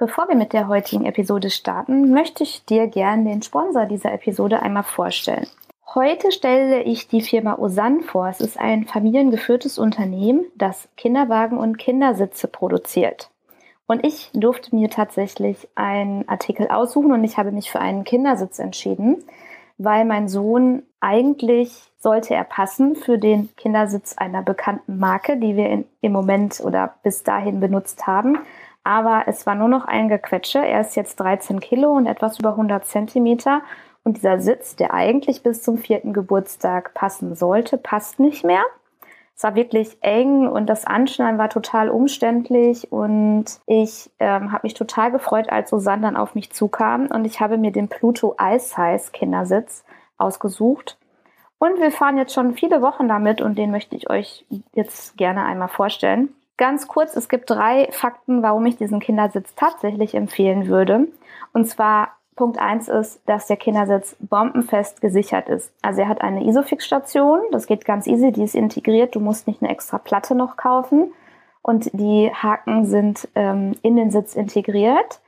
Bevor wir mit der heutigen Episode starten, möchte ich dir gerne den Sponsor dieser Episode einmal vorstellen. Heute stelle ich die Firma Osan vor. Es ist ein familiengeführtes Unternehmen, das Kinderwagen und Kindersitze produziert. Und ich durfte mir tatsächlich einen Artikel aussuchen und ich habe mich für einen Kindersitz entschieden, weil mein Sohn eigentlich sollte er passen für den Kindersitz einer bekannten Marke, die wir in, im Moment oder bis dahin benutzt haben. Aber es war nur noch ein Gequetsche. Er ist jetzt 13 Kilo und etwas über 100 Zentimeter. Und dieser Sitz, der eigentlich bis zum vierten Geburtstag passen sollte, passt nicht mehr. Es war wirklich eng und das Anschnallen war total umständlich und ich ähm, habe mich total gefreut, als Susanne dann auf mich zukam und ich habe mir den Pluto Ice Size Kindersitz ausgesucht. Und wir fahren jetzt schon viele Wochen damit und den möchte ich euch jetzt gerne einmal vorstellen. Ganz kurz, es gibt drei Fakten, warum ich diesen Kindersitz tatsächlich empfehlen würde. Und zwar Punkt eins ist, dass der Kindersitz bombenfest gesichert ist. Also er hat eine Isofix-Station, das geht ganz easy, die ist integriert, du musst nicht eine extra Platte noch kaufen. Und die Haken sind ähm, in den Sitz integriert.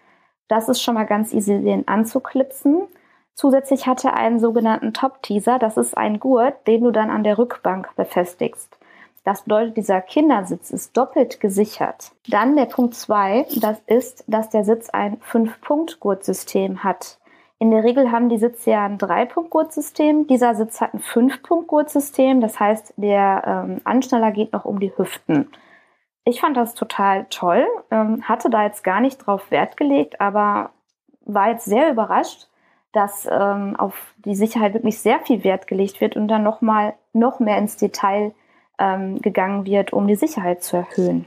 Das ist schon mal ganz easy, den anzuklipsen. Zusätzlich hat er einen sogenannten Top-Teaser. Das ist ein Gurt, den du dann an der Rückbank befestigst. Das bedeutet, dieser Kindersitz ist doppelt gesichert. Dann der Punkt zwei, das ist, dass der Sitz ein Fünf-Punkt-Gurtsystem hat. In der Regel haben die Sitze ja ein Drei-Punkt-Gurtsystem. Dieser Sitz hat ein Fünf-Punkt-Gurtsystem. Das heißt, der ähm, Anschnaller geht noch um die Hüften. Ich fand das total toll, ähm, hatte da jetzt gar nicht drauf Wert gelegt, aber war jetzt sehr überrascht, dass ähm, auf die Sicherheit wirklich sehr viel Wert gelegt wird und dann nochmal noch mehr ins Detail ähm, gegangen wird, um die Sicherheit zu erhöhen.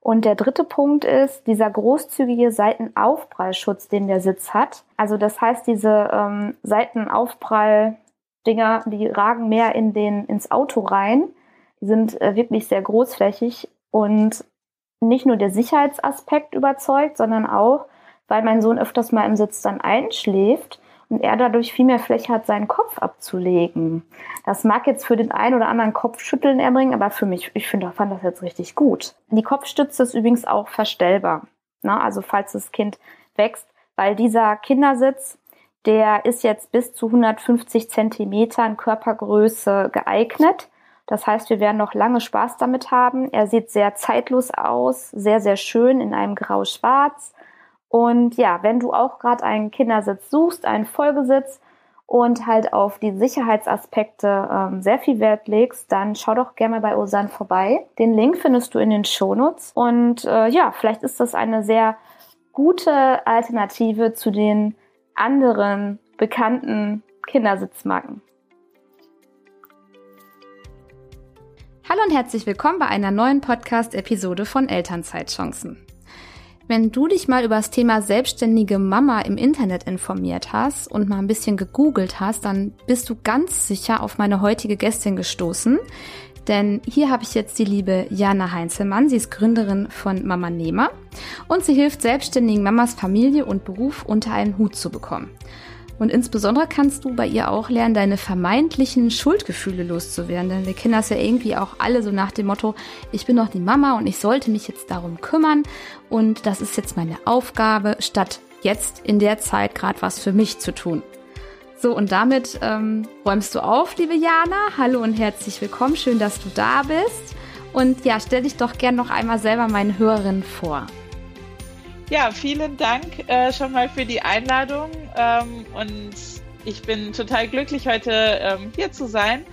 Und der dritte Punkt ist dieser großzügige Seitenaufprallschutz, den der Sitz hat. Also das heißt, diese ähm, Seitenaufprall-Dinger, die ragen mehr in den, ins Auto rein. Sind äh, wirklich sehr großflächig und nicht nur der Sicherheitsaspekt überzeugt, sondern auch, weil mein Sohn öfters mal im Sitz dann einschläft, und er dadurch viel mehr Fläche hat, seinen Kopf abzulegen. Das mag jetzt für den einen oder anderen Kopfschütteln erbringen, aber für mich, ich finde, fand das jetzt richtig gut. Die Kopfstütze ist übrigens auch verstellbar. Ne? Also falls das Kind wächst, weil dieser Kindersitz, der ist jetzt bis zu 150 Zentimetern Körpergröße geeignet. Das heißt, wir werden noch lange Spaß damit haben. Er sieht sehr zeitlos aus, sehr, sehr schön in einem Grau-Schwarz. Und ja, wenn du auch gerade einen Kindersitz suchst, einen Vollbesitz und halt auf die Sicherheitsaspekte ähm, sehr viel Wert legst, dann schau doch gerne mal bei Osan vorbei. Den Link findest du in den Shownotes. Und äh, ja, vielleicht ist das eine sehr gute Alternative zu den anderen bekannten Kindersitzmarken. Hallo und herzlich willkommen bei einer neuen Podcast-Episode von Elternzeitchancen. Wenn du dich mal über das Thema selbstständige Mama im Internet informiert hast und mal ein bisschen gegoogelt hast, dann bist du ganz sicher auf meine heutige Gästin gestoßen. Denn hier habe ich jetzt die liebe Jana Heinzelmann. Sie ist Gründerin von Mama Nehmer und sie hilft selbstständigen Mamas Familie und Beruf unter einen Hut zu bekommen. Und insbesondere kannst du bei ihr auch lernen, deine vermeintlichen Schuldgefühle loszuwerden. Denn wir kennen das ja irgendwie auch alle so nach dem Motto, ich bin doch die Mama und ich sollte mich jetzt darum kümmern. Und das ist jetzt meine Aufgabe, statt jetzt in der Zeit gerade was für mich zu tun. So, und damit ähm, räumst du auf, liebe Jana. Hallo und herzlich willkommen. Schön, dass du da bist. Und ja, stell dich doch gern noch einmal selber meinen Hörerinnen vor. Ja, vielen Dank äh, schon mal für die Einladung ähm, und ich bin total glücklich, heute ähm, hier zu sein.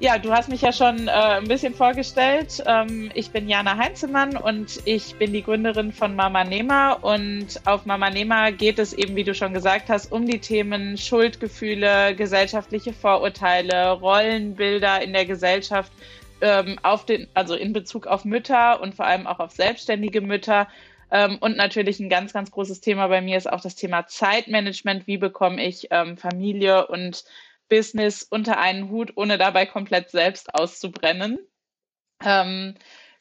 Ja, du hast mich ja schon äh, ein bisschen vorgestellt. Ähm, ich bin Jana Heinzemann und ich bin die Gründerin von Mama Nema. Und auf Mama Nema geht es eben, wie du schon gesagt hast, um die Themen Schuldgefühle, gesellschaftliche Vorurteile, Rollenbilder in der Gesellschaft, ähm, auf den, also in Bezug auf Mütter und vor allem auch auf selbstständige Mütter und natürlich ein ganz, ganz großes Thema bei mir ist auch das Thema Zeitmanagement. Wie bekomme ich ähm, Familie und Business unter einen Hut, ohne dabei komplett selbst auszubrennen? Ähm,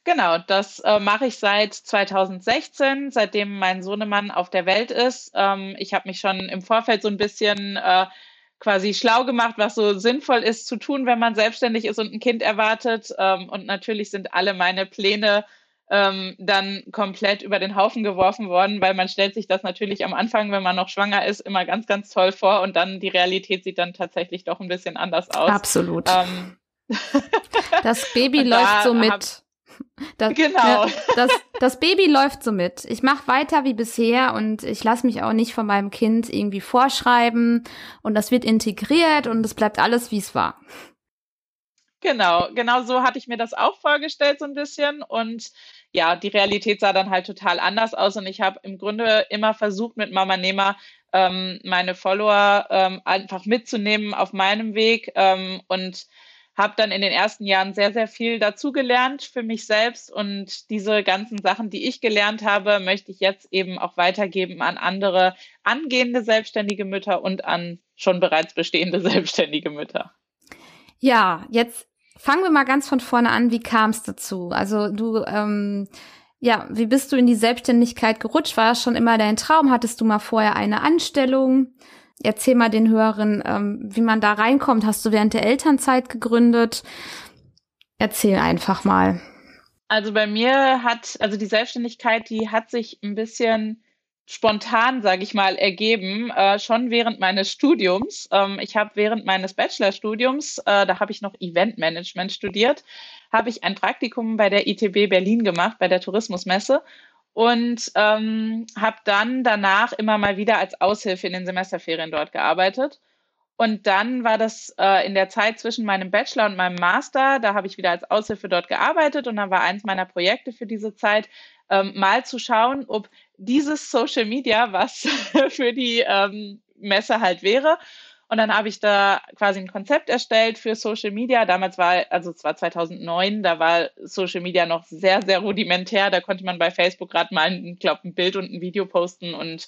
genau, das äh, mache ich seit 2016, seitdem mein Sohnemann auf der Welt ist. Ähm, ich habe mich schon im Vorfeld so ein bisschen äh, quasi schlau gemacht, was so sinnvoll ist zu tun, wenn man selbstständig ist und ein Kind erwartet. Ähm, und natürlich sind alle meine Pläne ähm, dann komplett über den Haufen geworfen worden, weil man stellt sich das natürlich am Anfang, wenn man noch schwanger ist, immer ganz, ganz toll vor und dann die Realität sieht dann tatsächlich doch ein bisschen anders aus. Absolut. Ähm, das Baby läuft so mit. Das, genau. Ne, das, das Baby läuft so mit. Ich mache weiter wie bisher und ich lasse mich auch nicht von meinem Kind irgendwie vorschreiben und das wird integriert und es bleibt alles, wie es war. Genau, genau so hatte ich mir das auch vorgestellt so ein bisschen. Und ja, die Realität sah dann halt total anders aus. Und ich habe im Grunde immer versucht mit Mama Nehmer ähm, meine Follower ähm, einfach mitzunehmen auf meinem Weg ähm, und habe dann in den ersten Jahren sehr, sehr viel dazugelernt für mich selbst. Und diese ganzen Sachen, die ich gelernt habe, möchte ich jetzt eben auch weitergeben an andere angehende selbstständige Mütter und an schon bereits bestehende selbstständige Mütter. Ja, jetzt fangen wir mal ganz von vorne an. Wie kam es dazu? Also du, ähm, ja, wie bist du in die Selbstständigkeit gerutscht? War das schon immer dein Traum? Hattest du mal vorher eine Anstellung? Erzähl mal den Hörern, ähm, wie man da reinkommt. Hast du während der Elternzeit gegründet? Erzähl einfach mal. Also bei mir hat, also die Selbstständigkeit, die hat sich ein bisschen spontan, sage ich mal, ergeben, äh, schon während meines Studiums. Ähm, ich habe während meines Bachelorstudiums, äh, da habe ich noch Eventmanagement studiert, habe ich ein Praktikum bei der ITB Berlin gemacht, bei der Tourismusmesse und ähm, habe dann danach immer mal wieder als Aushilfe in den Semesterferien dort gearbeitet. Und dann war das äh, in der Zeit zwischen meinem Bachelor und meinem Master, da habe ich wieder als Aushilfe dort gearbeitet und dann war eins meiner Projekte für diese Zeit, ähm, mal zu schauen, ob dieses Social Media was für die ähm, Messe halt wäre. Und dann habe ich da quasi ein Konzept erstellt für Social Media. Damals war, also es war 2009, da war Social Media noch sehr, sehr rudimentär. Da konnte man bei Facebook gerade mal, ich glaube, ein Bild und ein Video posten und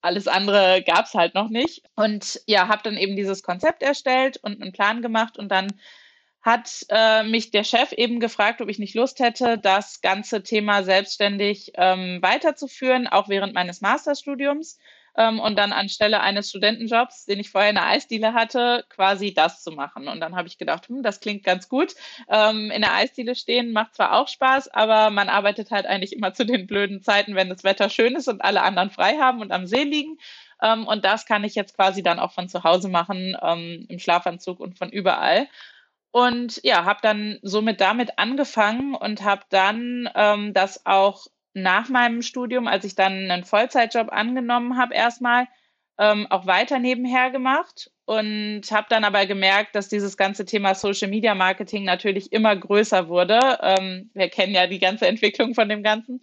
alles andere gab es halt noch nicht. Und ja, habe dann eben dieses Konzept erstellt und einen Plan gemacht und dann hat äh, mich der Chef eben gefragt, ob ich nicht Lust hätte, das ganze Thema selbstständig ähm, weiterzuführen, auch während meines Masterstudiums ähm, und dann anstelle eines Studentenjobs, den ich vorher in der Eisdiele hatte, quasi das zu machen. Und dann habe ich gedacht, hm, das klingt ganz gut. Ähm, in der Eisdiele stehen macht zwar auch Spaß, aber man arbeitet halt eigentlich immer zu den blöden Zeiten, wenn das Wetter schön ist und alle anderen frei haben und am See liegen. Ähm, und das kann ich jetzt quasi dann auch von zu Hause machen, ähm, im Schlafanzug und von überall. Und ja, habe dann somit damit angefangen und habe dann ähm, das auch nach meinem Studium, als ich dann einen Vollzeitjob angenommen habe, erstmal ähm, auch weiter nebenher gemacht und habe dann aber gemerkt, dass dieses ganze Thema Social Media Marketing natürlich immer größer wurde. Ähm, wir kennen ja die ganze Entwicklung von dem Ganzen.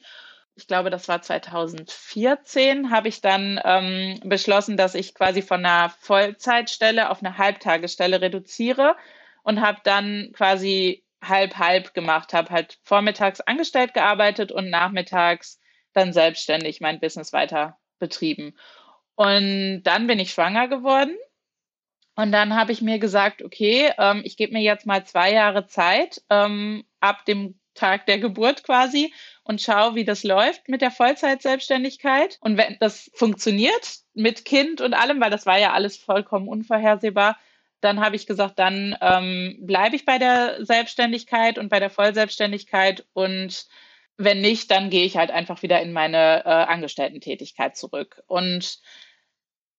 Ich glaube, das war 2014, habe ich dann ähm, beschlossen, dass ich quasi von einer Vollzeitstelle auf eine Halbtagesstelle reduziere und habe dann quasi halb-halb gemacht habe, halt vormittags angestellt gearbeitet und nachmittags dann selbstständig mein Business weiter betrieben. Und dann bin ich schwanger geworden. Und dann habe ich mir gesagt, okay, ähm, ich gebe mir jetzt mal zwei Jahre Zeit ähm, ab dem Tag der Geburt quasi und schaue, wie das läuft mit der Vollzeitselbstständigkeit. Und wenn das funktioniert mit Kind und allem, weil das war ja alles vollkommen unvorhersehbar, dann habe ich gesagt, dann ähm, bleibe ich bei der Selbstständigkeit und bei der Vollselbstständigkeit und wenn nicht, dann gehe ich halt einfach wieder in meine äh, Angestellten-Tätigkeit zurück. Und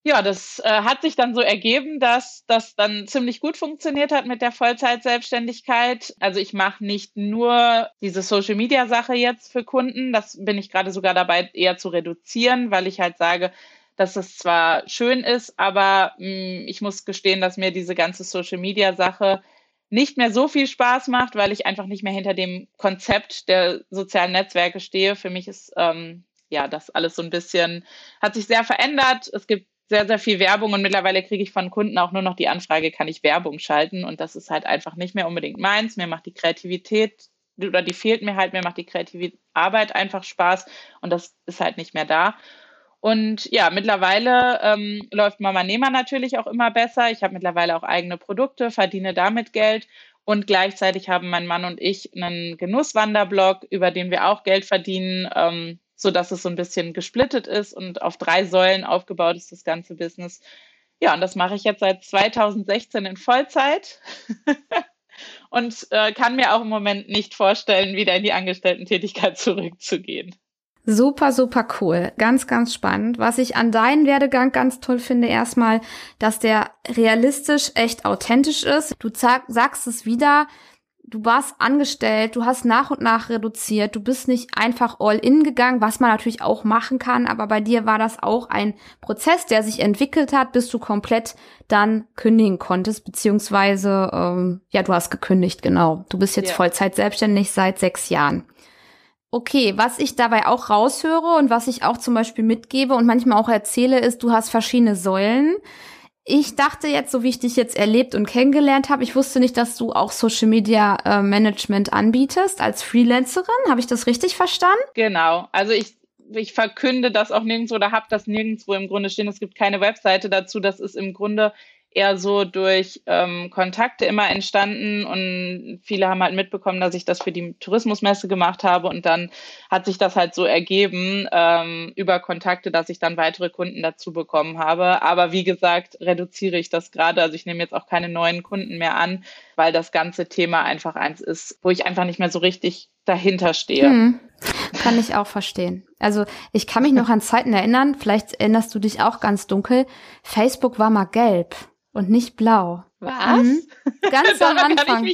ja, das äh, hat sich dann so ergeben, dass das dann ziemlich gut funktioniert hat mit der Vollzeit-Selbstständigkeit. Also ich mache nicht nur diese Social-Media-Sache jetzt für Kunden, das bin ich gerade sogar dabei eher zu reduzieren, weil ich halt sage, dass es zwar schön ist, aber mh, hm, ich muss gestehen, dass mir diese ganze Social-Media-Sache nicht mehr so viel Spaß macht, weil ich einfach nicht mehr hinter dem Konzept der sozialen Netzwerke stehe. Für mich ist ähm, ja das alles so ein bisschen, hat sich sehr verändert. Es gibt sehr, sehr viel Werbung und mittlerweile kriege ich von Kunden auch nur noch die Anfrage, kann ich Werbung schalten? Und das ist halt einfach nicht mehr unbedingt meins. Mir macht die Kreativität oder die fehlt mir halt, mir macht die kreative Arbeit einfach Spaß und das ist halt nicht mehr da. Und ja, mittlerweile ähm, läuft Mama Nehmer natürlich auch immer besser. Ich habe mittlerweile auch eigene Produkte, verdiene damit Geld. Und gleichzeitig haben mein Mann und ich einen Genusswanderblog, über den wir auch Geld verdienen, ähm, so dass es so ein bisschen gesplittet ist und auf drei Säulen aufgebaut ist, das ganze Business. Ja, und das mache ich jetzt seit 2016 in Vollzeit. und äh, kann mir auch im Moment nicht vorstellen, wieder in die Angestellten-Tätigkeit zurückzugehen. Super, super cool. Ganz, ganz spannend. Was ich an deinem Werdegang ganz toll finde, erstmal, dass der realistisch echt authentisch ist. Du sagst es wieder, du warst angestellt, du hast nach und nach reduziert, du bist nicht einfach all in gegangen, was man natürlich auch machen kann, aber bei dir war das auch ein Prozess, der sich entwickelt hat, bis du komplett dann kündigen konntest, beziehungsweise, ähm, ja, du hast gekündigt, genau. Du bist jetzt ja. Vollzeit selbstständig seit sechs Jahren. Okay, was ich dabei auch raushöre und was ich auch zum Beispiel mitgebe und manchmal auch erzähle, ist, du hast verschiedene Säulen. Ich dachte jetzt, so wie ich dich jetzt erlebt und kennengelernt habe, ich wusste nicht, dass du auch Social Media äh, Management anbietest als Freelancerin. Habe ich das richtig verstanden? Genau. Also ich, ich verkünde das auch nirgendwo oder habe das nirgendwo im Grunde stehen. Es gibt keine Webseite dazu. Das ist im Grunde eher so durch ähm, Kontakte immer entstanden und viele haben halt mitbekommen, dass ich das für die Tourismusmesse gemacht habe und dann hat sich das halt so ergeben ähm, über Kontakte, dass ich dann weitere Kunden dazu bekommen habe. Aber wie gesagt, reduziere ich das gerade. Also ich nehme jetzt auch keine neuen Kunden mehr an, weil das ganze Thema einfach eins ist, wo ich einfach nicht mehr so richtig dahinter stehe. Hm, kann ich auch verstehen. Also ich kann mich noch an Zeiten erinnern, vielleicht erinnerst du dich auch ganz dunkel, Facebook war mal gelb und nicht blau. Was? Mhm. Ganz am Anfang.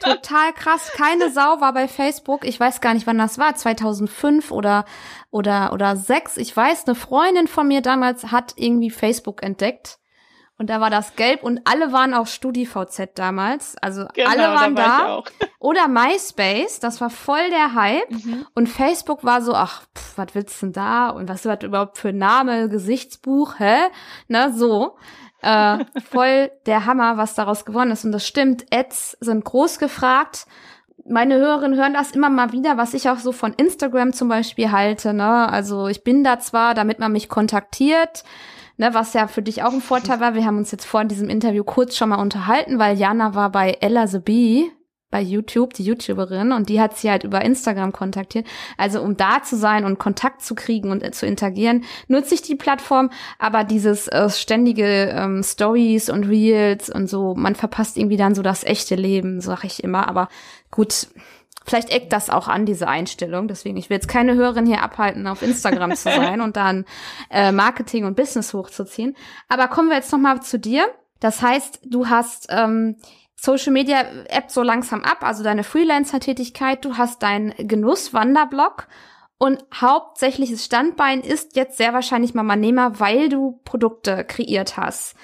Total krass. Keine Sau war bei Facebook. Ich weiß gar nicht, wann das war. 2005 oder oder oder sechs. Ich weiß, eine Freundin von mir damals hat irgendwie Facebook entdeckt. Und da war das gelb und alle waren auf StudiVZ damals. Also genau, alle waren da. War da. Oder MySpace, das war voll der Hype. Mhm. Und Facebook war so, ach, pff, was willst du denn da? Und was ist das überhaupt für Name, Gesichtsbuch, hä? Na, so äh, voll der Hammer, was daraus geworden ist. Und das stimmt, Ads sind groß gefragt. Meine Hörerinnen hören das immer mal wieder, was ich auch so von Instagram zum Beispiel halte. Ne? Also ich bin da zwar, damit man mich kontaktiert, ne, was ja für dich auch ein Vorteil war. Wir haben uns jetzt vor diesem Interview kurz schon mal unterhalten, weil Jana war bei Ella the Bee, bei YouTube, die YouTuberin, und die hat sie halt über Instagram kontaktiert. Also um da zu sein und Kontakt zu kriegen und äh, zu interagieren, nutze ich die Plattform, aber dieses äh, ständige ähm, Stories und Reels und so, man verpasst irgendwie dann so das echte Leben, sag ich immer. Aber gut, vielleicht eckt das auch an, diese Einstellung. Deswegen, ich will jetzt keine Hörerin hier abhalten, auf Instagram zu sein und dann äh, Marketing und Business hochzuziehen. Aber kommen wir jetzt noch mal zu dir. Das heißt, du hast ähm, Social Media App so langsam ab, also deine Freelancer-Tätigkeit, du hast deinen Genuss-Wanderblog und hauptsächliches Standbein ist jetzt sehr wahrscheinlich Mama Nehmer, weil du Produkte kreiert hast.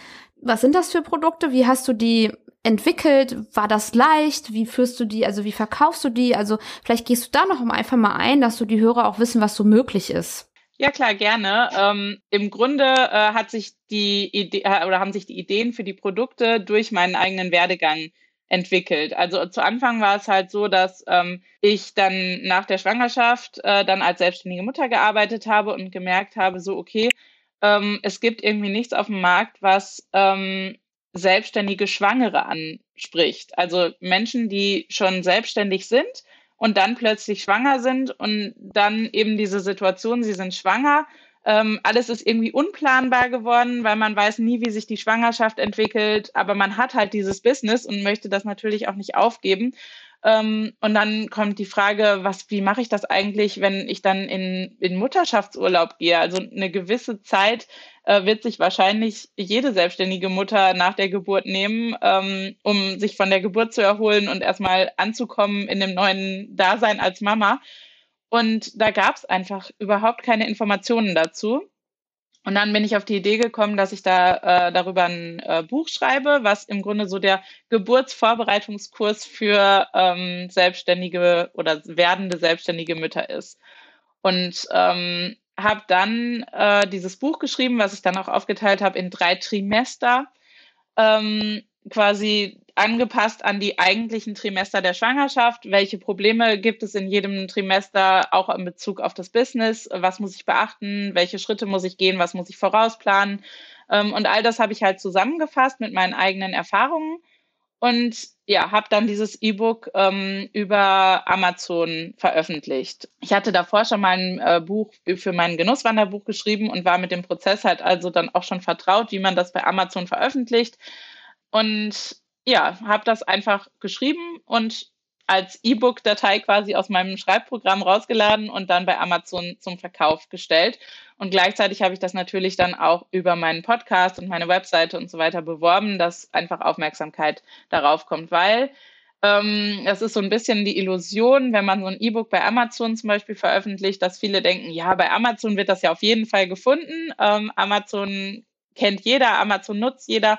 Was sind das für Produkte? Wie hast du die entwickelt? War das leicht? Wie führst du die? Also wie verkaufst du die? Also vielleicht gehst du da noch einfach mal ein, dass du die Hörer auch wissen, was so möglich ist. Ja, klar, gerne. Ähm, Im Grunde äh, hat sich die Idee äh, oder haben sich die Ideen für die Produkte durch meinen eigenen Werdegang entwickelt. Also zu Anfang war es halt so, dass ähm, ich dann nach der Schwangerschaft äh, dann als selbstständige Mutter gearbeitet habe und gemerkt habe, so okay, ähm, es gibt irgendwie nichts auf dem Markt, was ähm, selbstständige Schwangere anspricht. Also Menschen, die schon selbstständig sind und dann plötzlich schwanger sind und dann eben diese Situation, sie sind schwanger. Ähm, alles ist irgendwie unplanbar geworden, weil man weiß nie, wie sich die Schwangerschaft entwickelt, aber man hat halt dieses Business und möchte das natürlich auch nicht aufgeben. Ähm, und dann kommt die Frage, was, wie mache ich das eigentlich, wenn ich dann in, in Mutterschaftsurlaub gehe? Also eine gewisse Zeit äh, wird sich wahrscheinlich jede selbstständige Mutter nach der Geburt nehmen, ähm, um sich von der Geburt zu erholen und erstmal anzukommen in dem neuen Dasein als Mama. Und da gab es einfach überhaupt keine Informationen dazu. Und dann bin ich auf die Idee gekommen, dass ich da äh, darüber ein äh, Buch schreibe, was im Grunde so der Geburtsvorbereitungskurs für ähm, selbstständige oder werdende selbstständige Mütter ist. Und ähm, habe dann äh, dieses Buch geschrieben, was ich dann auch aufgeteilt habe in drei Trimester. Ähm, quasi angepasst an die eigentlichen Trimester der Schwangerschaft. Welche Probleme gibt es in jedem Trimester auch in Bezug auf das Business? Was muss ich beachten? Welche Schritte muss ich gehen? Was muss ich vorausplanen? Ähm, und all das habe ich halt zusammengefasst mit meinen eigenen Erfahrungen und ja, habe dann dieses E-Book ähm, über Amazon veröffentlicht. Ich hatte davor schon mal ein äh, Buch für mein Genusswanderbuch geschrieben und war mit dem Prozess halt also dann auch schon vertraut, wie man das bei Amazon veröffentlicht. Und ja, habe das einfach geschrieben und als E-Book-Datei quasi aus meinem Schreibprogramm rausgeladen und dann bei Amazon zum Verkauf gestellt. Und gleichzeitig habe ich das natürlich dann auch über meinen Podcast und meine Webseite und so weiter beworben, dass einfach Aufmerksamkeit darauf kommt, weil ähm, es ist so ein bisschen die Illusion, wenn man so ein E-Book bei Amazon zum Beispiel veröffentlicht, dass viele denken, ja, bei Amazon wird das ja auf jeden Fall gefunden. Ähm, Amazon kennt jeder, Amazon nutzt jeder.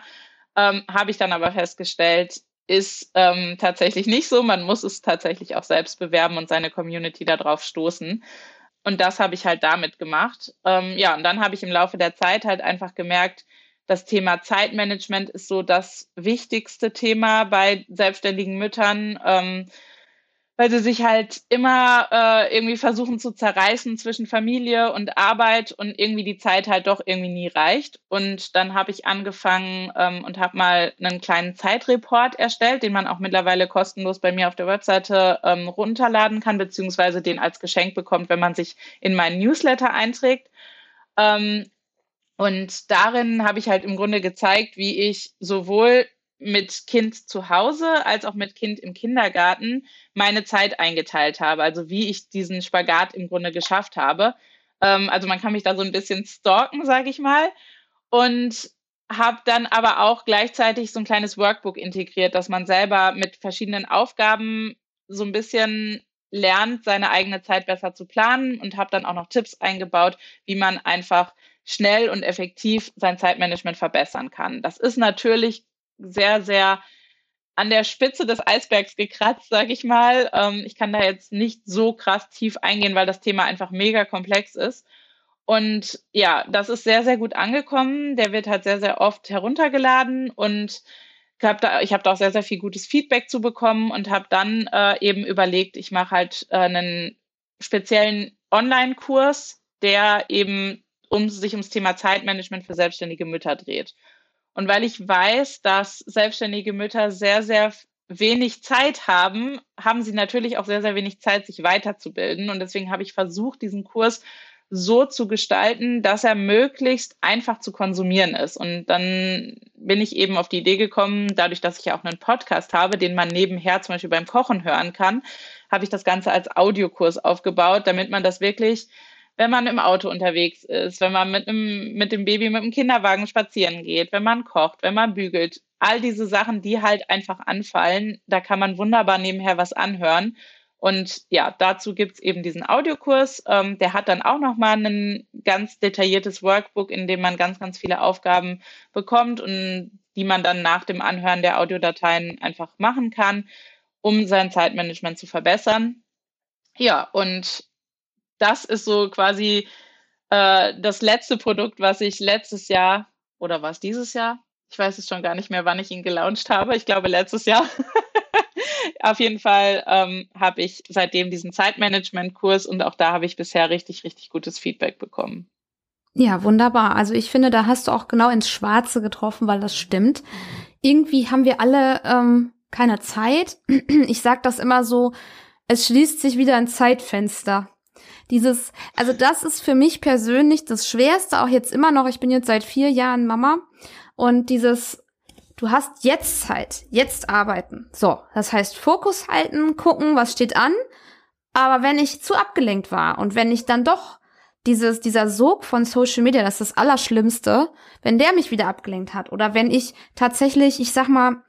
Ähm, habe ich dann aber festgestellt, ist ähm, tatsächlich nicht so. Man muss es tatsächlich auch selbst bewerben und seine Community darauf stoßen. Und das habe ich halt damit gemacht. Ähm, ja, und dann habe ich im Laufe der Zeit halt einfach gemerkt, das Thema Zeitmanagement ist so das wichtigste Thema bei selbstständigen Müttern. Ähm, weil sie sich halt immer äh, irgendwie versuchen zu zerreißen zwischen Familie und Arbeit und irgendwie die Zeit halt doch irgendwie nie reicht. Und dann habe ich angefangen ähm, und habe mal einen kleinen Zeitreport erstellt, den man auch mittlerweile kostenlos bei mir auf der Webseite ähm, runterladen kann, beziehungsweise den als Geschenk bekommt, wenn man sich in meinen Newsletter einträgt. Ähm, und darin habe ich halt im Grunde gezeigt, wie ich sowohl mit Kind zu Hause als auch mit Kind im Kindergarten meine Zeit eingeteilt habe. Also wie ich diesen Spagat im Grunde geschafft habe. Ähm, also man kann mich da so ein bisschen stalken, sage ich mal. Und habe dann aber auch gleichzeitig so ein kleines Workbook integriert, dass man selber mit verschiedenen Aufgaben so ein bisschen lernt, seine eigene Zeit besser zu planen und habe dann auch noch Tipps eingebaut, wie man einfach schnell und effektiv sein Zeitmanagement verbessern kann. Das ist natürlich sehr, sehr an der Spitze des Eisbergs gekratzt, sage ich mal. Ähm, ich kann da jetzt nicht so krass tief eingehen, weil das Thema einfach mega komplex ist. Und ja, das ist sehr, sehr gut angekommen. Der wird halt sehr, sehr oft heruntergeladen und hab da, ich habe da auch sehr, sehr viel gutes Feedback zu bekommen und habe dann äh, eben überlegt, ich mache halt äh, einen speziellen Online-Kurs, der eben um sich ums Thema Zeitmanagement für selbstständige Mütter dreht. Und weil ich weiß, dass selbstständige Mütter sehr, sehr wenig Zeit haben, haben sie natürlich auch sehr, sehr wenig Zeit, sich weiterzubilden. Und deswegen habe ich versucht, diesen Kurs so zu gestalten, dass er möglichst einfach zu konsumieren ist. Und dann bin ich eben auf die Idee gekommen, dadurch, dass ich ja auch einen Podcast habe, den man nebenher zum Beispiel beim Kochen hören kann, habe ich das Ganze als Audiokurs aufgebaut, damit man das wirklich wenn man im Auto unterwegs ist, wenn man mit, einem, mit dem Baby mit dem Kinderwagen spazieren geht, wenn man kocht, wenn man bügelt. All diese Sachen, die halt einfach anfallen, da kann man wunderbar nebenher was anhören. Und ja, dazu gibt's eben diesen Audiokurs. Ähm, der hat dann auch nochmal ein ganz detailliertes Workbook, in dem man ganz, ganz viele Aufgaben bekommt und die man dann nach dem Anhören der Audiodateien einfach machen kann, um sein Zeitmanagement zu verbessern. Ja, und das ist so quasi äh, das letzte Produkt, was ich letztes Jahr oder was dieses Jahr? Ich weiß es schon gar nicht mehr, wann ich ihn gelauncht habe. Ich glaube letztes Jahr. Auf jeden Fall ähm, habe ich seitdem diesen Zeitmanagement-Kurs und auch da habe ich bisher richtig, richtig gutes Feedback bekommen. Ja, wunderbar. Also ich finde, da hast du auch genau ins Schwarze getroffen, weil das stimmt. Irgendwie haben wir alle ähm, keine Zeit. Ich sage das immer so, es schließt sich wieder ein Zeitfenster. Dieses, also das ist für mich persönlich das Schwerste, auch jetzt immer noch. Ich bin jetzt seit vier Jahren Mama und dieses, du hast jetzt Zeit, jetzt arbeiten. So, das heißt Fokus halten, gucken, was steht an. Aber wenn ich zu abgelenkt war und wenn ich dann doch dieses, dieser Sog von Social Media, das ist das Allerschlimmste, wenn der mich wieder abgelenkt hat oder wenn ich tatsächlich, ich sag mal,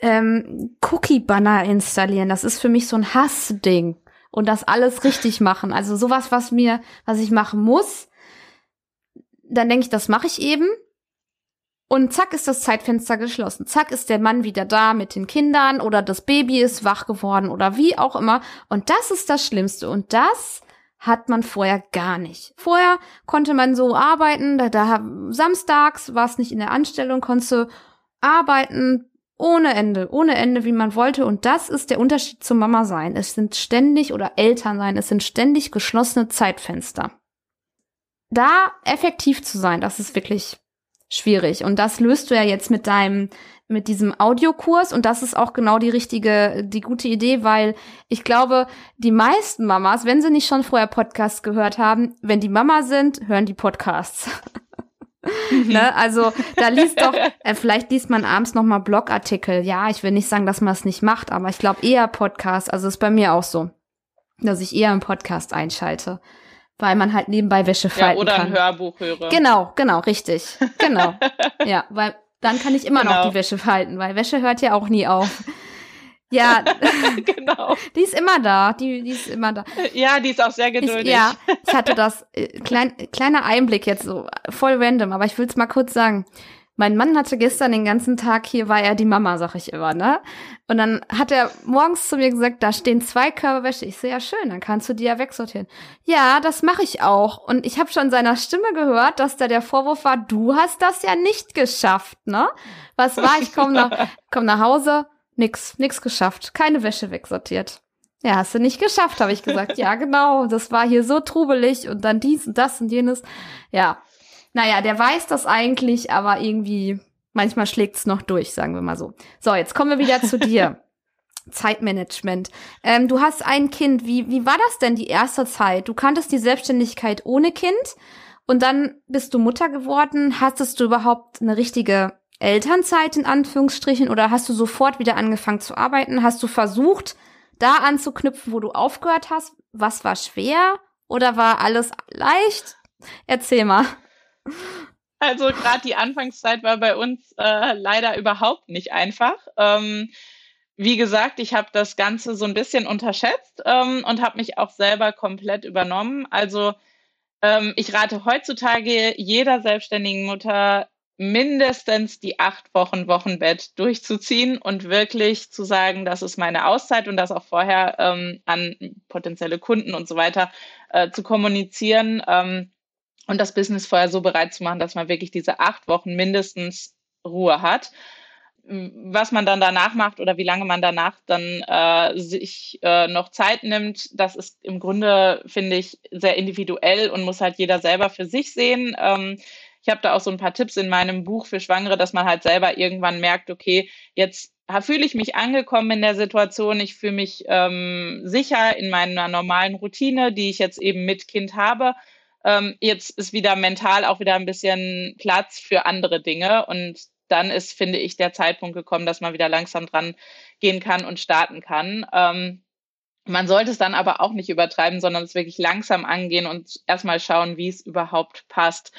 ähm, Cookie-Banner installieren, das ist für mich so ein Hassding und das alles richtig machen. Also sowas, was mir, was ich machen muss, dann denke ich, das mache ich eben. Und zack ist das Zeitfenster geschlossen. Zack ist der Mann wieder da mit den Kindern oder das Baby ist wach geworden oder wie auch immer. Und das ist das Schlimmste. Und das hat man vorher gar nicht. Vorher konnte man so arbeiten, da, da samstags war es nicht in der Anstellung, konntest arbeiten, ohne Ende, ohne Ende, wie man wollte. Und das ist der Unterschied zum Mama sein. Es sind ständig oder Eltern sein, es sind ständig geschlossene Zeitfenster. Da effektiv zu sein, das ist wirklich schwierig. Und das löst du ja jetzt mit deinem, mit diesem Audiokurs. Und das ist auch genau die richtige, die gute Idee, weil ich glaube, die meisten Mamas, wenn sie nicht schon vorher Podcasts gehört haben, wenn die Mama sind, hören die Podcasts. ne? Also da liest doch, äh, vielleicht liest man abends noch mal Blogartikel. Ja, ich will nicht sagen, dass man es nicht macht, aber ich glaube eher Podcast. Also ist bei mir auch so, dass ich eher einen Podcast einschalte, weil man halt nebenbei Wäsche falten ja, oder kann. ein Hörbuch höre. Genau, genau, richtig, genau. ja, weil dann kann ich immer genau. noch die Wäsche falten, weil Wäsche hört ja auch nie auf. Ja, genau. Die ist immer da. Die, die ist immer da. Ja, die ist auch sehr geduldig. Ich, ja, ich hatte das äh, klein, kleiner Einblick jetzt so voll random, aber ich will es mal kurz sagen. Mein Mann hatte gestern den ganzen Tag hier, war er die Mama, sag ich immer, ne? Und dann hat er morgens zu mir gesagt, da stehen zwei Körbe Wäsche. Ich sehe ja schön, dann kannst du die ja wegsortieren. Ja, das mache ich auch. Und ich habe schon seiner Stimme gehört, dass da der Vorwurf war, du hast das ja nicht geschafft, ne? Was war? Ich komme nach, komm nach Hause, Nix, nix geschafft. Keine Wäsche wegsortiert. Ja, hast du nicht geschafft, habe ich gesagt. ja, genau. Das war hier so trubelig und dann dies und das und jenes. Ja. Naja, der weiß das eigentlich, aber irgendwie, manchmal schlägt's noch durch, sagen wir mal so. So, jetzt kommen wir wieder zu dir. Zeitmanagement. Ähm, du hast ein Kind. Wie, wie war das denn die erste Zeit? Du kanntest die Selbstständigkeit ohne Kind und dann bist du Mutter geworden. Hattest du überhaupt eine richtige Elternzeit in Anführungsstrichen oder hast du sofort wieder angefangen zu arbeiten? Hast du versucht, da anzuknüpfen, wo du aufgehört hast? Was war schwer oder war alles leicht? Erzähl mal. Also gerade die Anfangszeit war bei uns äh, leider überhaupt nicht einfach. Ähm, wie gesagt, ich habe das Ganze so ein bisschen unterschätzt ähm, und habe mich auch selber komplett übernommen. Also ähm, ich rate heutzutage jeder selbstständigen Mutter mindestens die acht Wochen Wochenbett durchzuziehen und wirklich zu sagen, das ist meine Auszeit und das auch vorher ähm, an potenzielle Kunden und so weiter äh, zu kommunizieren ähm, und das Business vorher so bereit zu machen, dass man wirklich diese acht Wochen mindestens Ruhe hat. Was man dann danach macht oder wie lange man danach dann äh, sich äh, noch Zeit nimmt, das ist im Grunde, finde ich, sehr individuell und muss halt jeder selber für sich sehen. Ähm, habe da auch so ein paar Tipps in meinem Buch für Schwangere, dass man halt selber irgendwann merkt, okay, jetzt fühle ich mich angekommen in der Situation, ich fühle mich ähm, sicher in meiner normalen Routine, die ich jetzt eben mit Kind habe. Ähm, jetzt ist wieder mental auch wieder ein bisschen Platz für andere Dinge und dann ist, finde ich, der Zeitpunkt gekommen, dass man wieder langsam dran gehen kann und starten kann. Ähm, man sollte es dann aber auch nicht übertreiben, sondern es wirklich langsam angehen und erstmal schauen, wie es überhaupt passt.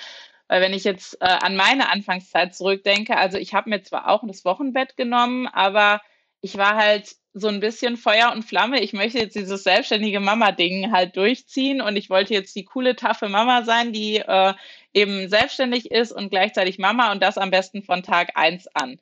Weil wenn ich jetzt äh, an meine Anfangszeit zurückdenke, also ich habe mir zwar auch das Wochenbett genommen, aber ich war halt so ein bisschen Feuer und Flamme. Ich möchte jetzt dieses selbstständige Mama-Ding halt durchziehen und ich wollte jetzt die coole, taffe Mama sein, die äh, eben selbstständig ist und gleichzeitig Mama und das am besten von Tag eins an.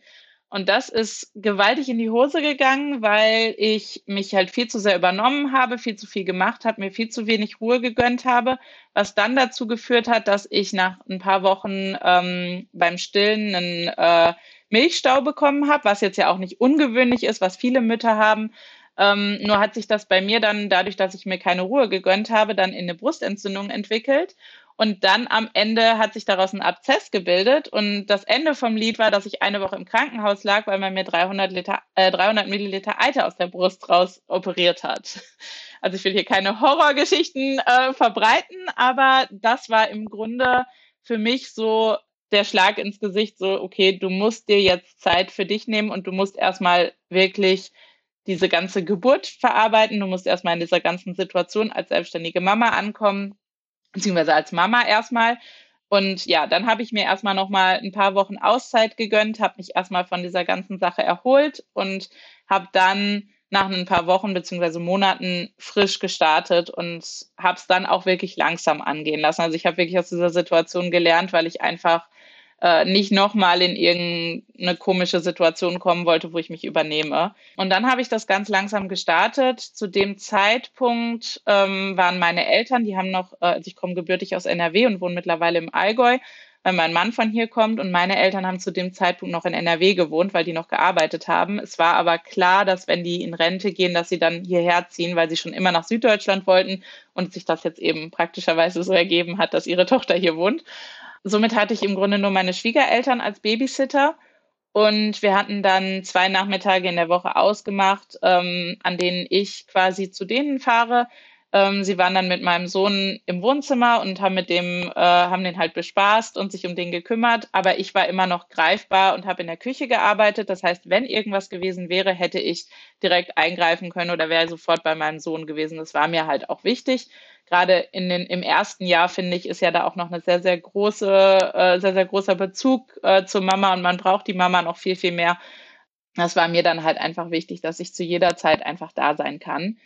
Und das ist gewaltig in die Hose gegangen, weil ich mich halt viel zu sehr übernommen habe, viel zu viel gemacht habe, mir viel zu wenig Ruhe gegönnt habe, was dann dazu geführt hat, dass ich nach ein paar Wochen ähm, beim Stillen einen äh, Milchstau bekommen habe, was jetzt ja auch nicht ungewöhnlich ist, was viele Mütter haben. Ähm, nur hat sich das bei mir dann, dadurch, dass ich mir keine Ruhe gegönnt habe, dann in eine Brustentzündung entwickelt. Und dann am Ende hat sich daraus ein Abzess gebildet. Und das Ende vom Lied war, dass ich eine Woche im Krankenhaus lag, weil man mir 300, Liter, äh, 300 Milliliter Eiter aus der Brust raus operiert hat. Also ich will hier keine Horrorgeschichten äh, verbreiten, aber das war im Grunde für mich so der Schlag ins Gesicht, so, okay, du musst dir jetzt Zeit für dich nehmen und du musst erstmal wirklich diese ganze Geburt verarbeiten. Du musst erstmal in dieser ganzen Situation als selbstständige Mama ankommen beziehungsweise als Mama erstmal. Und ja, dann habe ich mir erstmal nochmal ein paar Wochen Auszeit gegönnt, habe mich erstmal von dieser ganzen Sache erholt und habe dann nach ein paar Wochen beziehungsweise Monaten frisch gestartet und habe es dann auch wirklich langsam angehen lassen. Also ich habe wirklich aus dieser Situation gelernt, weil ich einfach äh, nicht nochmal in irgendeine komische Situation kommen wollte, wo ich mich übernehme. Und dann habe ich das ganz langsam gestartet. Zu dem Zeitpunkt ähm, waren meine Eltern, die haben noch, äh, also ich komme gebürtig aus NRW und wohne mittlerweile im Allgäu, weil mein Mann von hier kommt und meine Eltern haben zu dem Zeitpunkt noch in NRW gewohnt, weil die noch gearbeitet haben. Es war aber klar, dass wenn die in Rente gehen, dass sie dann hierher ziehen, weil sie schon immer nach Süddeutschland wollten und sich das jetzt eben praktischerweise so ergeben hat, dass ihre Tochter hier wohnt. Somit hatte ich im Grunde nur meine Schwiegereltern als Babysitter. Und wir hatten dann zwei Nachmittage in der Woche ausgemacht, ähm, an denen ich quasi zu denen fahre. Ähm, sie waren dann mit meinem Sohn im Wohnzimmer und haben mit dem, äh, haben den halt bespaßt und sich um den gekümmert. Aber ich war immer noch greifbar und habe in der Küche gearbeitet. Das heißt, wenn irgendwas gewesen wäre, hätte ich direkt eingreifen können oder wäre sofort bei meinem Sohn gewesen. Das war mir halt auch wichtig. Gerade in den, im ersten Jahr, finde ich, ist ja da auch noch eine sehr, sehr große, äh, sehr, sehr großer Bezug äh, zur Mama und man braucht die Mama noch viel, viel mehr. Das war mir dann halt einfach wichtig, dass ich zu jeder Zeit einfach da sein kann.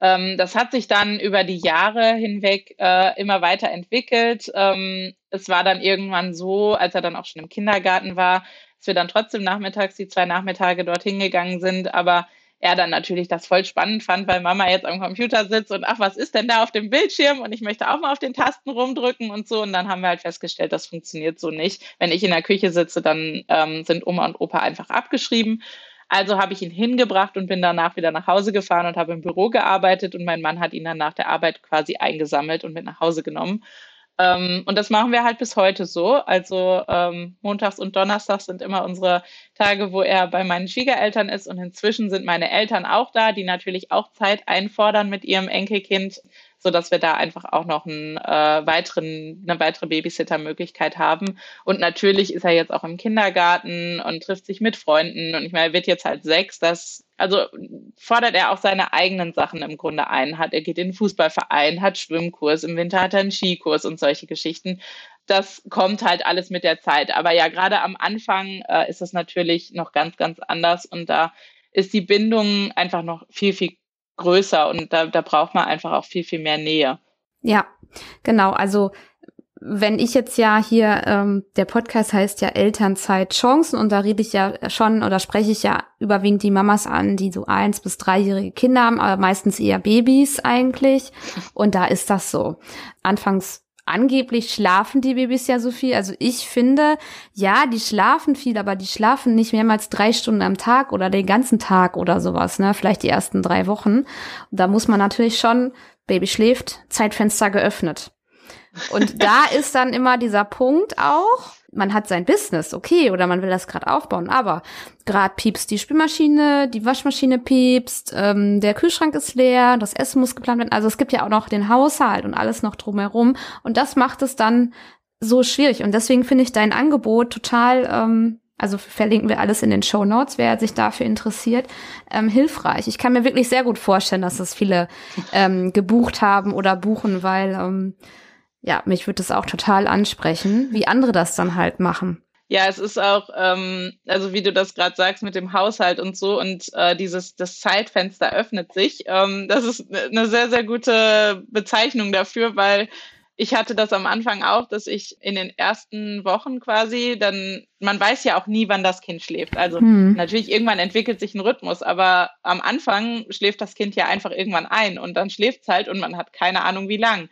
Ähm, das hat sich dann über die Jahre hinweg äh, immer weiter entwickelt. Ähm, es war dann irgendwann so, als er dann auch schon im Kindergarten war, dass wir dann trotzdem nachmittags die zwei Nachmittage dorthin gegangen sind, aber er dann natürlich das voll spannend fand, weil Mama jetzt am Computer sitzt und ach, was ist denn da auf dem Bildschirm? Und ich möchte auch mal auf den Tasten rumdrücken und so. Und dann haben wir halt festgestellt, das funktioniert so nicht. Wenn ich in der Küche sitze, dann ähm, sind Oma und Opa einfach abgeschrieben. Also habe ich ihn hingebracht und bin danach wieder nach Hause gefahren und habe im Büro gearbeitet und mein Mann hat ihn dann nach der Arbeit quasi eingesammelt und mit nach Hause genommen. Ähm, und das machen wir halt bis heute so. Also ähm, montags und donnerstags sind immer unsere Tage, wo er bei meinen Schwiegereltern ist. Und inzwischen sind meine Eltern auch da, die natürlich auch Zeit einfordern mit ihrem Enkelkind so dass wir da einfach auch noch einen, äh, weiteren, eine weitere Babysitter-Möglichkeit haben. Und natürlich ist er jetzt auch im Kindergarten und trifft sich mit Freunden. Und ich meine, er wird jetzt halt sechs, das also fordert er auch seine eigenen Sachen im Grunde ein. Hat, er geht in den Fußballverein, hat Schwimmkurs, im Winter hat er einen Skikurs und solche Geschichten. Das kommt halt alles mit der Zeit. Aber ja, gerade am Anfang äh, ist es natürlich noch ganz, ganz anders und da ist die Bindung einfach noch viel, viel größer und da, da braucht man einfach auch viel, viel mehr Nähe. Ja, genau. Also wenn ich jetzt ja hier, ähm, der Podcast heißt ja Elternzeit Chancen und da rede ich ja schon oder spreche ich ja überwiegend die Mamas an, die so eins bis dreijährige Kinder haben, aber meistens eher Babys eigentlich. Und da ist das so. Anfangs angeblich schlafen die Babys ja so viel. Also ich finde, ja, die schlafen viel, aber die schlafen nicht mehrmals drei Stunden am Tag oder den ganzen Tag oder sowas, ne? Vielleicht die ersten drei Wochen. Und da muss man natürlich schon, Baby schläft, Zeitfenster geöffnet. Und da ist dann immer dieser Punkt auch, man hat sein Business, okay, oder man will das gerade aufbauen, aber gerade piepst die Spülmaschine, die Waschmaschine piepst, ähm, der Kühlschrank ist leer, das Essen muss geplant werden. Also es gibt ja auch noch den Haushalt und alles noch drumherum. Und das macht es dann so schwierig. Und deswegen finde ich dein Angebot total, ähm, also verlinken wir alles in den Show Notes, wer sich dafür interessiert, ähm, hilfreich. Ich kann mir wirklich sehr gut vorstellen, dass das viele ähm, gebucht haben oder buchen, weil ähm, ja, mich würde es auch total ansprechen, wie andere das dann halt machen. Ja, es ist auch, ähm, also wie du das gerade sagst mit dem Haushalt und so und äh, dieses das Zeitfenster öffnet sich. Ähm, das ist eine sehr sehr gute Bezeichnung dafür, weil ich hatte das am Anfang auch, dass ich in den ersten Wochen quasi, dann, man weiß ja auch nie, wann das Kind schläft. Also hm. natürlich irgendwann entwickelt sich ein Rhythmus, aber am Anfang schläft das Kind ja einfach irgendwann ein und dann schläft es halt und man hat keine Ahnung wie lang.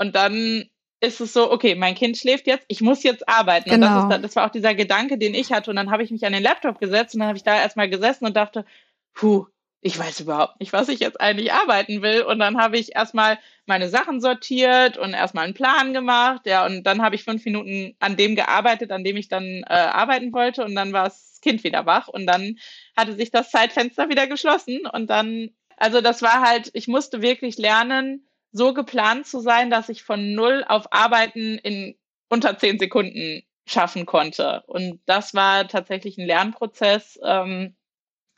Und dann ist es so, okay, mein Kind schläft jetzt, ich muss jetzt arbeiten. Genau. Und das, genau. ist, das war auch dieser Gedanke, den ich hatte. Und dann habe ich mich an den Laptop gesetzt und dann habe ich da erstmal gesessen und dachte, puh, ich weiß überhaupt nicht, was ich jetzt eigentlich arbeiten will. Und dann habe ich erstmal meine Sachen sortiert und erstmal einen Plan gemacht. Ja, und dann habe ich fünf Minuten an dem gearbeitet, an dem ich dann äh, arbeiten wollte. Und dann war das Kind wieder wach. Und dann hatte sich das Zeitfenster wieder geschlossen. Und dann, also das war halt, ich musste wirklich lernen, so geplant zu sein, dass ich von null auf Arbeiten in unter zehn Sekunden schaffen konnte. Und das war tatsächlich ein Lernprozess, ähm,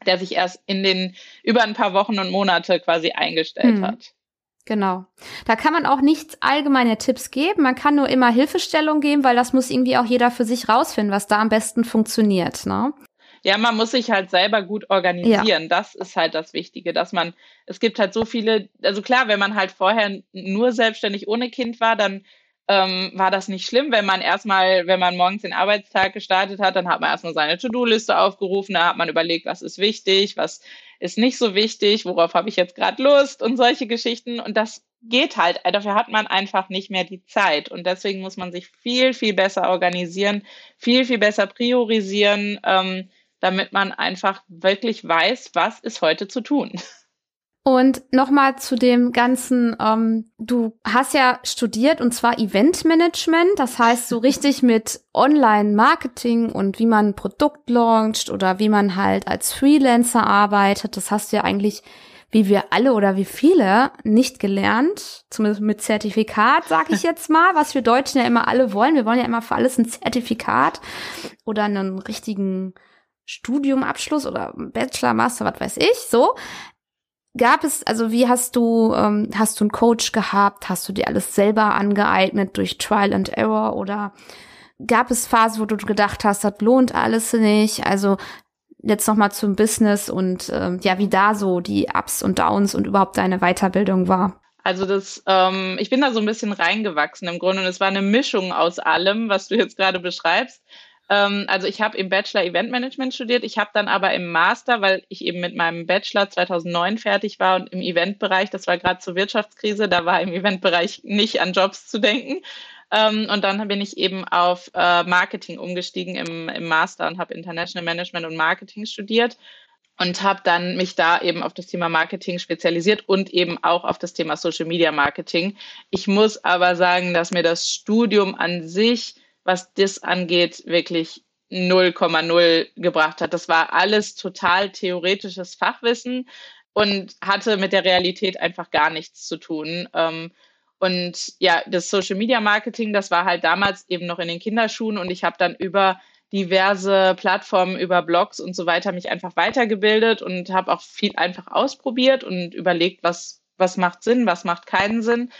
der sich erst in den über ein paar Wochen und Monate quasi eingestellt hm. hat. Genau. Da kann man auch nichts allgemeine Tipps geben. Man kann nur immer Hilfestellung geben, weil das muss irgendwie auch jeder für sich rausfinden, was da am besten funktioniert. Ne? Ja, man muss sich halt selber gut organisieren. Ja. Das ist halt das Wichtige, dass man, es gibt halt so viele, also klar, wenn man halt vorher nur selbstständig ohne Kind war, dann ähm, war das nicht schlimm, wenn man erstmal, wenn man morgens den Arbeitstag gestartet hat, dann hat man erstmal seine To-Do-Liste aufgerufen, da hat man überlegt, was ist wichtig, was ist nicht so wichtig, worauf habe ich jetzt gerade Lust und solche Geschichten. Und das geht halt, dafür hat man einfach nicht mehr die Zeit. Und deswegen muss man sich viel, viel besser organisieren, viel, viel besser priorisieren. Ähm, damit man einfach wirklich weiß, was ist heute zu tun. Und nochmal zu dem ganzen, ähm, du hast ja studiert und zwar Eventmanagement, das heißt so richtig mit Online-Marketing und wie man ein Produkt launcht oder wie man halt als Freelancer arbeitet. Das hast du ja eigentlich wie wir alle oder wie viele, nicht gelernt, zumindest mit Zertifikat, sag ich jetzt mal, was wir Deutschen ja immer alle wollen. Wir wollen ja immer für alles ein Zertifikat oder einen richtigen Studiumabschluss oder Bachelor, Master, was weiß ich, so. Gab es, also wie hast du, ähm, hast du einen Coach gehabt? Hast du dir alles selber angeeignet durch Trial and Error oder gab es Phasen, wo du gedacht hast, das lohnt alles nicht? Also jetzt noch mal zum Business und ähm, ja, wie da so die Ups und Downs und überhaupt deine Weiterbildung war. Also das, ähm, ich bin da so ein bisschen reingewachsen im Grunde und es war eine Mischung aus allem, was du jetzt gerade beschreibst. Ähm, also ich habe im Bachelor Event Management studiert, ich habe dann aber im Master, weil ich eben mit meinem Bachelor 2009 fertig war und im Eventbereich, das war gerade zur Wirtschaftskrise, da war im Eventbereich nicht an Jobs zu denken, ähm, und dann bin ich eben auf äh, Marketing umgestiegen im, im Master und habe International Management und Marketing studiert und habe dann mich da eben auf das Thema Marketing spezialisiert und eben auch auf das Thema Social Media Marketing. Ich muss aber sagen, dass mir das Studium an sich, was das angeht, wirklich 0,0 gebracht hat. Das war alles total theoretisches Fachwissen und hatte mit der Realität einfach gar nichts zu tun. Ähm, und ja, das Social Media Marketing, das war halt damals eben noch in den Kinderschuhen und ich habe dann über diverse Plattformen, über Blogs und so weiter mich einfach weitergebildet und habe auch viel einfach ausprobiert und überlegt, was, was macht Sinn, was macht keinen Sinn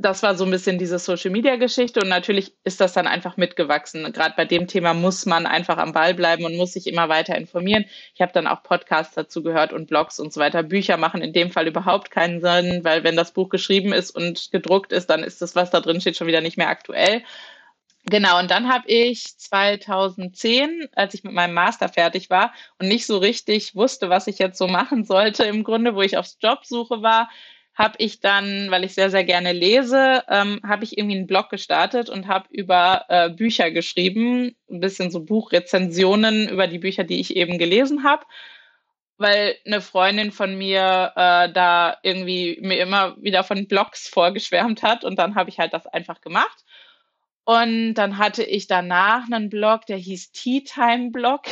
das war so ein bisschen diese Social Media Geschichte und natürlich ist das dann einfach mitgewachsen. Gerade bei dem Thema muss man einfach am Ball bleiben und muss sich immer weiter informieren. Ich habe dann auch Podcasts dazu gehört und Blogs und so weiter. Bücher machen in dem Fall überhaupt keinen Sinn, weil wenn das Buch geschrieben ist und gedruckt ist, dann ist das, was da drin steht, schon wieder nicht mehr aktuell. Genau, und dann habe ich 2010, als ich mit meinem Master fertig war und nicht so richtig wusste, was ich jetzt so machen sollte, im Grunde, wo ich auf Jobsuche war, habe ich dann, weil ich sehr, sehr gerne lese, ähm, habe ich irgendwie einen Blog gestartet und habe über äh, Bücher geschrieben, ein bisschen so Buchrezensionen über die Bücher, die ich eben gelesen habe, weil eine Freundin von mir äh, da irgendwie mir immer wieder von Blogs vorgeschwärmt hat und dann habe ich halt das einfach gemacht. Und dann hatte ich danach einen Blog, der hieß Tea Time Blog.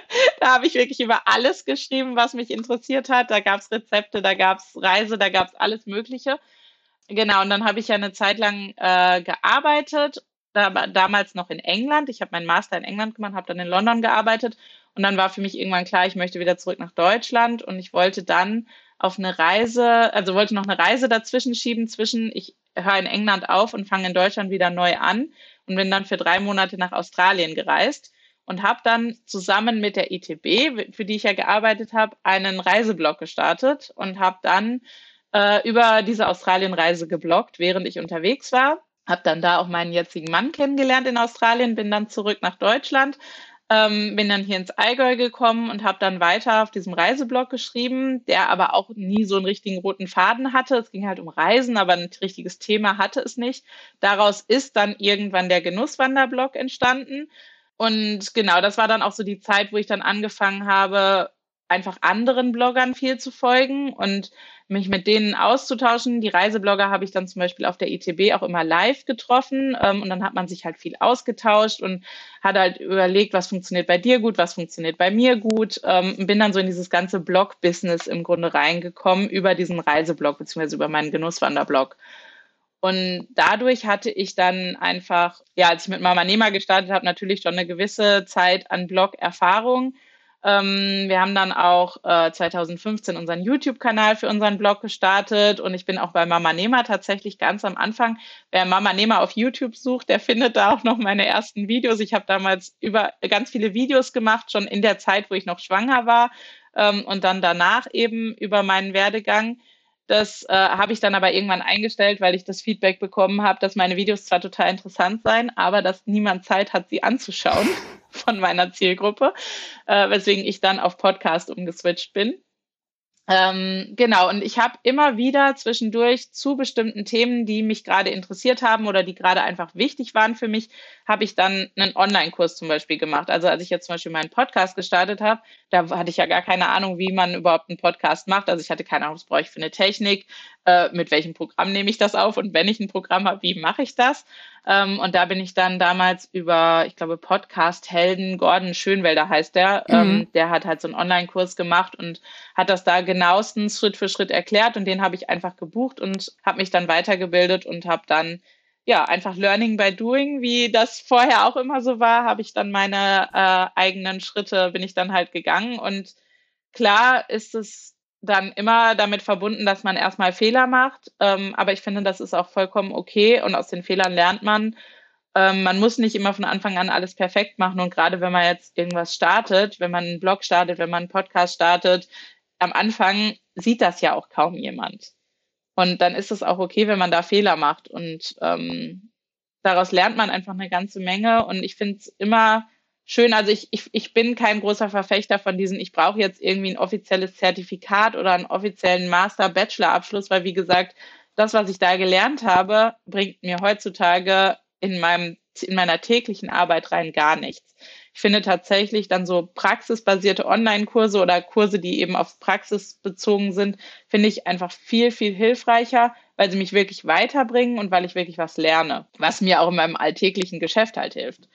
da habe ich wirklich über alles geschrieben, was mich interessiert hat. Da gab es Rezepte, da gab es Reise, da gab es alles Mögliche. Genau, und dann habe ich ja eine Zeit lang äh, gearbeitet, da, damals noch in England. Ich habe meinen Master in England gemacht, habe dann in London gearbeitet. Und dann war für mich irgendwann klar, ich möchte wieder zurück nach Deutschland. Und ich wollte dann auf eine Reise, also wollte noch eine Reise dazwischen schieben, zwischen ich höre in England auf und fange in Deutschland wieder neu an und bin dann für drei Monate nach Australien gereist und habe dann zusammen mit der ITB, für die ich ja gearbeitet habe, einen Reiseblog gestartet und habe dann äh, über diese Australienreise gebloggt, während ich unterwegs war. Habe dann da auch meinen jetzigen Mann kennengelernt in Australien, bin dann zurück nach Deutschland, ähm, bin dann hier ins Allgäu gekommen und habe dann weiter auf diesem Reiseblog geschrieben, der aber auch nie so einen richtigen roten Faden hatte. Es ging halt um Reisen, aber ein richtiges Thema hatte es nicht. Daraus ist dann irgendwann der Genusswanderblog entstanden. Und genau, das war dann auch so die Zeit, wo ich dann angefangen habe, einfach anderen Bloggern viel zu folgen und mich mit denen auszutauschen. Die Reiseblogger habe ich dann zum Beispiel auf der ITB auch immer live getroffen ähm, und dann hat man sich halt viel ausgetauscht und hat halt überlegt, was funktioniert bei dir gut, was funktioniert bei mir gut. Ähm, bin dann so in dieses ganze Blog-Business im Grunde reingekommen über diesen Reiseblog beziehungsweise über meinen Genusswanderblog. Und dadurch hatte ich dann einfach, ja, als ich mit Mama Nehmer gestartet habe, natürlich schon eine gewisse Zeit an Blog-Erfahrung. Ähm, wir haben dann auch äh, 2015 unseren YouTube-Kanal für unseren Blog gestartet und ich bin auch bei Mama Nehmer tatsächlich ganz am Anfang. Wer Mama Nehmer auf YouTube sucht, der findet da auch noch meine ersten Videos. Ich habe damals über ganz viele Videos gemacht, schon in der Zeit, wo ich noch schwanger war ähm, und dann danach eben über meinen Werdegang. Das äh, habe ich dann aber irgendwann eingestellt, weil ich das Feedback bekommen habe, dass meine Videos zwar total interessant seien, aber dass niemand Zeit hat, sie anzuschauen von meiner Zielgruppe, äh, weswegen ich dann auf Podcast umgeswitcht bin. Ähm, genau, und ich habe immer wieder zwischendurch zu bestimmten Themen, die mich gerade interessiert haben oder die gerade einfach wichtig waren für mich, habe ich dann einen Online-Kurs zum Beispiel gemacht. Also als ich jetzt zum Beispiel meinen Podcast gestartet habe, da hatte ich ja gar keine Ahnung, wie man überhaupt einen Podcast macht. Also ich hatte keine Ahnung, was brauche ich für eine Technik, äh, mit welchem Programm nehme ich das auf und wenn ich ein Programm habe, wie mache ich das? Ähm, und da bin ich dann damals über, ich glaube, Podcast-Helden, Gordon Schönwelder heißt der, mhm. ähm, der hat halt so einen Online-Kurs gemacht und hat das da genauestens Schritt für Schritt erklärt und den habe ich einfach gebucht und habe mich dann weitergebildet und habe dann ja, einfach Learning by Doing, wie das vorher auch immer so war, habe ich dann meine äh, eigenen Schritte, bin ich dann halt gegangen. Und klar ist es dann immer damit verbunden, dass man erstmal Fehler macht. Ähm, aber ich finde, das ist auch vollkommen okay und aus den Fehlern lernt man. Ähm, man muss nicht immer von Anfang an alles perfekt machen. Und gerade wenn man jetzt irgendwas startet, wenn man einen Blog startet, wenn man einen Podcast startet, am Anfang sieht das ja auch kaum jemand. Und dann ist es auch okay, wenn man da Fehler macht. Und ähm, daraus lernt man einfach eine ganze Menge. Und ich finde es immer schön, also ich, ich, ich bin kein großer Verfechter von diesen, ich brauche jetzt irgendwie ein offizielles Zertifikat oder einen offiziellen Master-Bachelor-Abschluss, weil wie gesagt, das, was ich da gelernt habe, bringt mir heutzutage in meinem in meiner täglichen Arbeit rein gar nichts. Ich finde tatsächlich dann so praxisbasierte Online-Kurse oder Kurse, die eben auf Praxis bezogen sind, finde ich einfach viel, viel hilfreicher, weil sie mich wirklich weiterbringen und weil ich wirklich was lerne, was mir auch in meinem alltäglichen Geschäft halt hilft.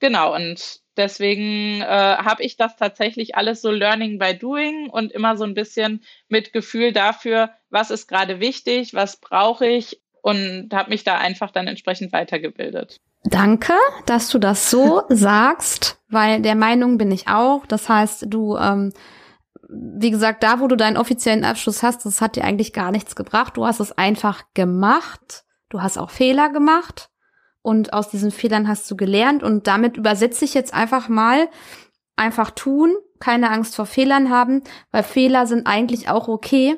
Genau, und deswegen äh, habe ich das tatsächlich alles so Learning by Doing und immer so ein bisschen mit Gefühl dafür, was ist gerade wichtig, was brauche ich und habe mich da einfach dann entsprechend weitergebildet. Danke, dass du das so sagst, weil der Meinung bin ich auch. Das heißt, du, ähm, wie gesagt, da, wo du deinen offiziellen Abschluss hast, das hat dir eigentlich gar nichts gebracht. Du hast es einfach gemacht. Du hast auch Fehler gemacht. Und aus diesen Fehlern hast du gelernt. Und damit übersetze ich jetzt einfach mal, einfach tun, keine Angst vor Fehlern haben, weil Fehler sind eigentlich auch okay.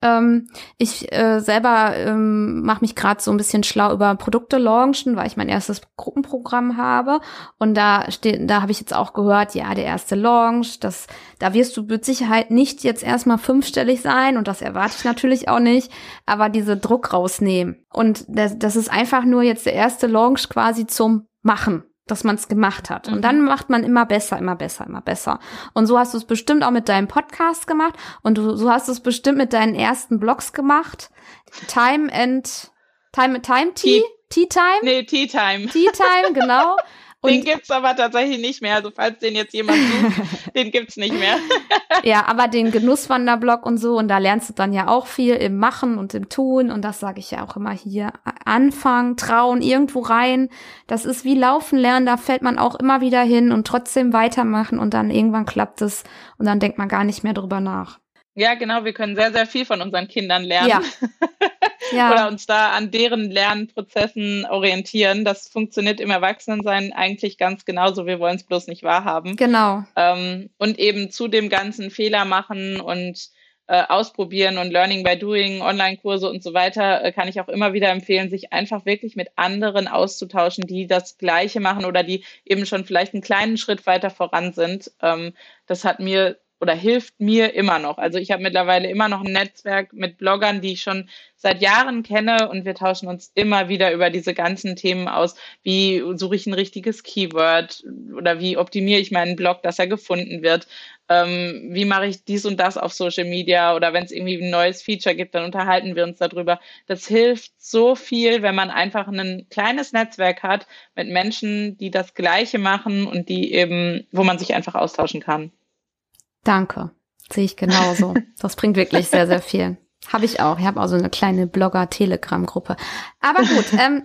Ähm, ich äh, selber ähm, mache mich gerade so ein bisschen schlau über Produkte launchen, weil ich mein erstes Gruppenprogramm habe. Und da steht, da habe ich jetzt auch gehört, ja, der erste Launch, das, da wirst du mit Sicherheit nicht jetzt erstmal fünfstellig sein und das erwarte ich natürlich auch nicht, aber diese Druck rausnehmen. Und das, das ist einfach nur jetzt der erste Launch quasi zum Machen dass man es gemacht hat. Und mhm. dann macht man immer besser, immer besser, immer besser. Und so hast du es bestimmt auch mit deinem Podcast gemacht und du, so hast du es bestimmt mit deinen ersten Blogs gemacht. Time and Time Time Tea? Tea Time? Nee, Tea Time. Tea Time, genau. Den gibt's aber tatsächlich nicht mehr. Also falls den jetzt jemand sucht, den gibt's nicht mehr. ja, aber den Genusswanderblog und so, und da lernst du dann ja auch viel im Machen und im Tun. Und das sage ich ja auch immer hier. Anfangen, trauen, irgendwo rein. Das ist wie Laufen lernen, da fällt man auch immer wieder hin und trotzdem weitermachen und dann irgendwann klappt es und dann denkt man gar nicht mehr drüber nach. Ja, genau, wir können sehr, sehr viel von unseren Kindern lernen. Ja. ja. Oder uns da an deren Lernprozessen orientieren. Das funktioniert im Erwachsenensein eigentlich ganz genauso. Wir wollen es bloß nicht wahrhaben. Genau. Ähm, und eben zu dem ganzen Fehler machen und äh, ausprobieren und Learning by Doing, Online-Kurse und so weiter, äh, kann ich auch immer wieder empfehlen, sich einfach wirklich mit anderen auszutauschen, die das Gleiche machen oder die eben schon vielleicht einen kleinen Schritt weiter voran sind. Ähm, das hat mir oder hilft mir immer noch. Also ich habe mittlerweile immer noch ein Netzwerk mit Bloggern, die ich schon seit Jahren kenne und wir tauschen uns immer wieder über diese ganzen Themen aus. Wie suche ich ein richtiges Keyword oder wie optimiere ich meinen Blog, dass er gefunden wird? Ähm, wie mache ich dies und das auf Social Media oder wenn es irgendwie ein neues Feature gibt, dann unterhalten wir uns darüber. Das hilft so viel, wenn man einfach ein kleines Netzwerk hat mit Menschen, die das Gleiche machen und die eben, wo man sich einfach austauschen kann. Danke. Sehe ich genauso. Das bringt wirklich sehr, sehr viel. Habe ich auch. Ich habe auch so eine kleine Blogger-Telegram-Gruppe. Aber gut, ähm,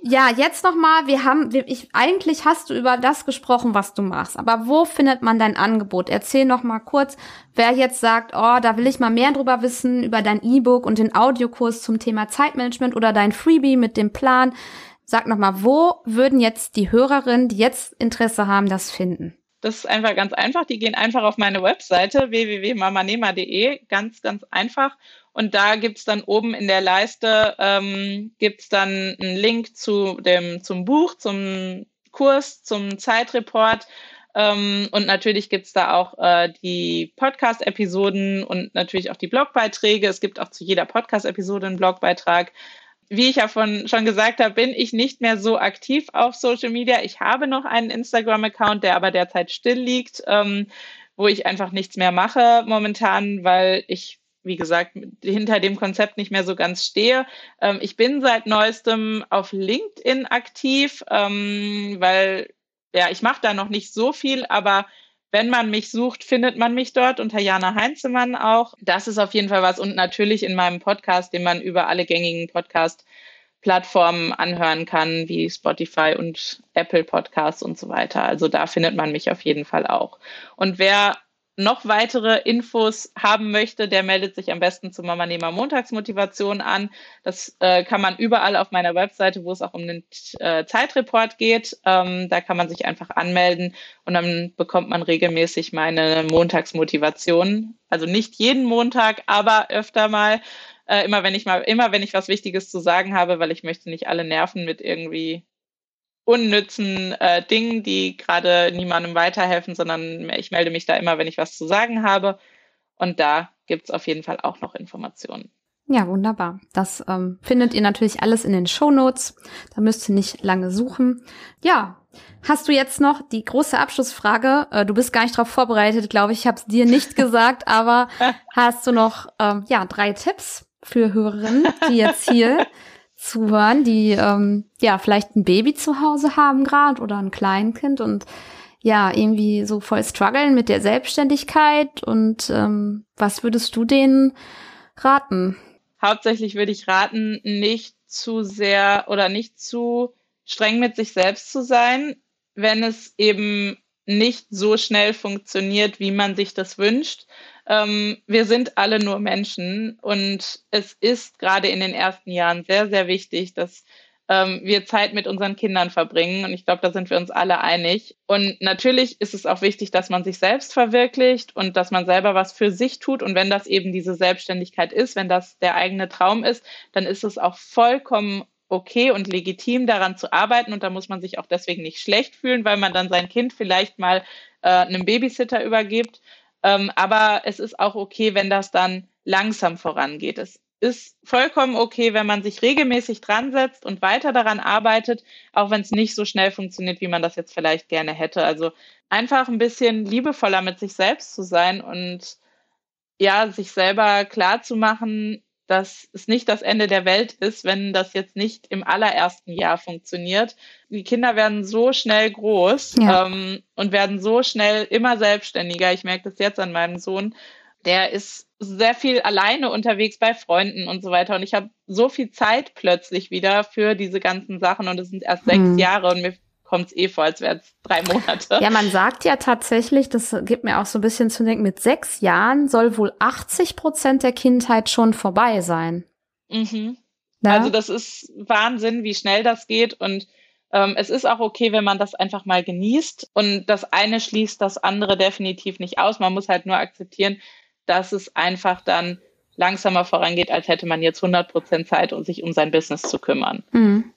ja, jetzt nochmal, wir haben, ich, eigentlich hast du über das gesprochen, was du machst. Aber wo findet man dein Angebot? Erzähl noch mal kurz, wer jetzt sagt, oh, da will ich mal mehr drüber wissen, über dein E-Book und den Audiokurs zum Thema Zeitmanagement oder dein Freebie mit dem Plan. Sag noch mal, wo würden jetzt die Hörerinnen, die jetzt Interesse haben, das finden? Das ist einfach ganz einfach. Die gehen einfach auf meine Webseite www.mamanema.de, ganz, ganz einfach. Und da gibt's dann oben in der Leiste ähm, gibt's dann einen Link zu dem, zum Buch, zum Kurs, zum Zeitreport. Ähm, und natürlich gibt's da auch äh, die Podcast-Episoden und natürlich auch die Blogbeiträge. Es gibt auch zu jeder Podcast-Episode einen Blogbeitrag wie ich ja von, schon gesagt habe, bin ich nicht mehr so aktiv auf Social Media. Ich habe noch einen Instagram-Account, der aber derzeit still liegt, ähm, wo ich einfach nichts mehr mache momentan, weil ich wie gesagt, hinter dem Konzept nicht mehr so ganz stehe. Ähm, ich bin seit neuestem auf LinkedIn aktiv, ähm, weil ja, ich mache da noch nicht so viel, aber wenn man mich sucht, findet man mich dort unter Jana Heinzemann auch. Das ist auf jeden Fall was. Und natürlich in meinem Podcast, den man über alle gängigen Podcast-Plattformen anhören kann, wie Spotify und Apple Podcasts und so weiter. Also da findet man mich auf jeden Fall auch. Und wer noch weitere Infos haben möchte, der meldet sich am besten zu Mama Nehmer Montagsmotivation an. Das äh, kann man überall auf meiner Webseite, wo es auch um den äh, Zeitreport geht. Ähm, da kann man sich einfach anmelden und dann bekommt man regelmäßig meine Montagsmotivation. Also nicht jeden Montag, aber öfter mal. Äh, immer wenn ich mal, immer wenn ich was Wichtiges zu sagen habe, weil ich möchte nicht alle nerven mit irgendwie unnützen äh, Dingen, die gerade niemandem weiterhelfen, sondern ich melde mich da immer, wenn ich was zu sagen habe. Und da gibt's auf jeden Fall auch noch Informationen. Ja, wunderbar. Das ähm, findet ihr natürlich alles in den Show Notes. Da müsst ihr nicht lange suchen. Ja, hast du jetzt noch die große Abschlussfrage? Äh, du bist gar nicht darauf vorbereitet, glaube ich. Ich habe es dir nicht gesagt, aber hast du noch ähm, ja drei Tipps für Hörerinnen, die jetzt hier zuhören, die ähm, ja vielleicht ein Baby zu Hause haben gerade oder ein Kleinkind und ja irgendwie so voll strugglen mit der Selbstständigkeit und ähm, was würdest du denen raten? Hauptsächlich würde ich raten, nicht zu sehr oder nicht zu streng mit sich selbst zu sein, wenn es eben nicht so schnell funktioniert, wie man sich das wünscht, ähm, wir sind alle nur Menschen und es ist gerade in den ersten Jahren sehr, sehr wichtig, dass ähm, wir Zeit mit unseren Kindern verbringen. Und ich glaube, da sind wir uns alle einig. Und natürlich ist es auch wichtig, dass man sich selbst verwirklicht und dass man selber was für sich tut. Und wenn das eben diese Selbstständigkeit ist, wenn das der eigene Traum ist, dann ist es auch vollkommen okay und legitim, daran zu arbeiten. Und da muss man sich auch deswegen nicht schlecht fühlen, weil man dann sein Kind vielleicht mal äh, einem Babysitter übergibt. Ähm, aber es ist auch okay, wenn das dann langsam vorangeht. Es ist vollkommen okay, wenn man sich regelmäßig dran setzt und weiter daran arbeitet, auch wenn es nicht so schnell funktioniert, wie man das jetzt vielleicht gerne hätte. Also einfach ein bisschen liebevoller mit sich selbst zu sein und ja, sich selber klar zu machen, dass es nicht das Ende der Welt ist, wenn das jetzt nicht im allerersten Jahr funktioniert. Die Kinder werden so schnell groß ja. ähm, und werden so schnell immer selbstständiger. Ich merke das jetzt an meinem Sohn. Der ist sehr viel alleine unterwegs bei Freunden und so weiter. Und ich habe so viel Zeit plötzlich wieder für diese ganzen Sachen. Und es sind erst sechs hm. Jahre und mir kommt es eh vor, als wären es drei Monate. Ja, man sagt ja tatsächlich, das gibt mir auch so ein bisschen zu denken, mit sechs Jahren soll wohl 80 Prozent der Kindheit schon vorbei sein. Mhm. Also das ist Wahnsinn, wie schnell das geht und ähm, es ist auch okay, wenn man das einfach mal genießt und das eine schließt das andere definitiv nicht aus. Man muss halt nur akzeptieren, dass es einfach dann langsamer vorangeht, als hätte man jetzt 100 Prozent Zeit, um sich um sein Business zu kümmern. Mhm.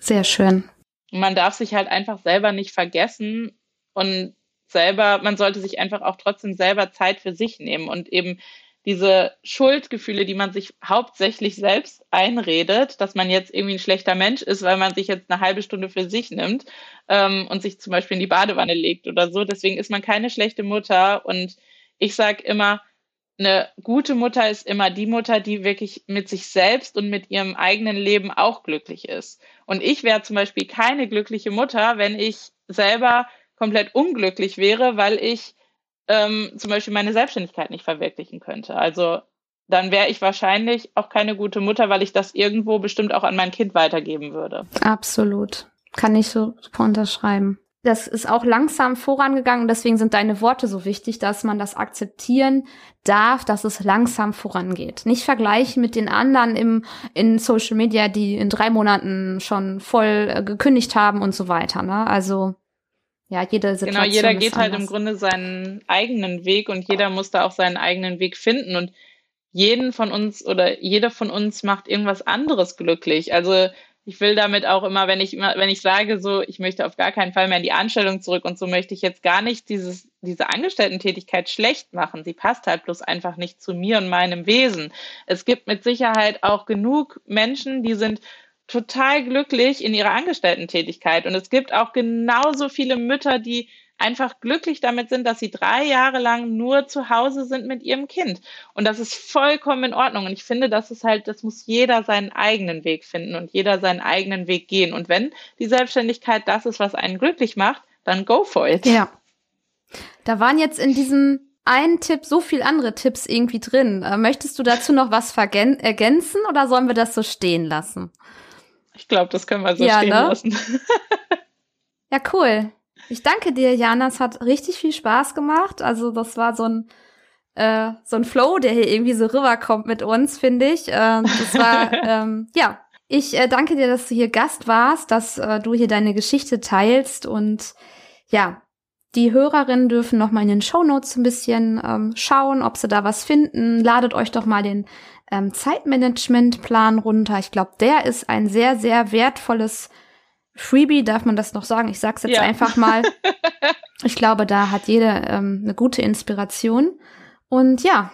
Sehr schön. Man darf sich halt einfach selber nicht vergessen und selber, man sollte sich einfach auch trotzdem selber Zeit für sich nehmen und eben diese Schuldgefühle, die man sich hauptsächlich selbst einredet, dass man jetzt irgendwie ein schlechter Mensch ist, weil man sich jetzt eine halbe Stunde für sich nimmt ähm, und sich zum Beispiel in die Badewanne legt oder so. Deswegen ist man keine schlechte Mutter. Und ich sage immer, eine gute Mutter ist immer die Mutter, die wirklich mit sich selbst und mit ihrem eigenen Leben auch glücklich ist. Und ich wäre zum Beispiel keine glückliche Mutter, wenn ich selber komplett unglücklich wäre, weil ich ähm, zum Beispiel meine Selbstständigkeit nicht verwirklichen könnte. Also dann wäre ich wahrscheinlich auch keine gute Mutter, weil ich das irgendwo bestimmt auch an mein Kind weitergeben würde. Absolut. Kann ich so unterschreiben. Das ist auch langsam vorangegangen deswegen sind deine Worte so wichtig, dass man das akzeptieren darf, dass es langsam vorangeht. Nicht vergleichen mit den anderen im, in Social Media, die in drei Monaten schon voll äh, gekündigt haben und so weiter. Ne? Also ja, jede Situation. Genau, jeder geht halt im Grunde seinen eigenen Weg und jeder muss da auch seinen eigenen Weg finden und jeden von uns oder jeder von uns macht irgendwas anderes glücklich. Also ich will damit auch immer, wenn ich immer, wenn ich sage, so, ich möchte auf gar keinen Fall mehr in die Anstellung zurück und so möchte ich jetzt gar nicht dieses, diese Angestellten-Tätigkeit schlecht machen. Sie passt halt bloß einfach nicht zu mir und meinem Wesen. Es gibt mit Sicherheit auch genug Menschen, die sind total glücklich in ihrer Angestellten-Tätigkeit. Und es gibt auch genauso viele Mütter, die einfach glücklich damit sind, dass sie drei Jahre lang nur zu Hause sind mit ihrem Kind. Und das ist vollkommen in Ordnung. Und ich finde, das ist halt, das muss jeder seinen eigenen Weg finden und jeder seinen eigenen Weg gehen. Und wenn die Selbstständigkeit das ist, was einen glücklich macht, dann go for it. Ja. Da waren jetzt in diesem einen Tipp so viel andere Tipps irgendwie drin. Äh, möchtest du dazu noch was ergänzen oder sollen wir das so stehen lassen? Ich glaube, das können wir so ja, stehen ne? lassen. ja, cool. Ich danke dir, Jana. Es hat richtig viel Spaß gemacht. Also das war so ein äh, so ein Flow, der hier irgendwie so rüberkommt mit uns, finde ich. Äh, das war ähm, ja. Ich äh, danke dir, dass du hier Gast warst, dass äh, du hier deine Geschichte teilst und ja, die Hörerinnen dürfen noch mal in den Shownotes ein bisschen ähm, schauen, ob sie da was finden. Ladet euch doch mal den ähm, Zeitmanagementplan runter. Ich glaube, der ist ein sehr, sehr wertvolles Freebie, darf man das noch sagen? Ich sag's jetzt ja. einfach mal. Ich glaube, da hat jeder ähm, eine gute Inspiration. Und ja,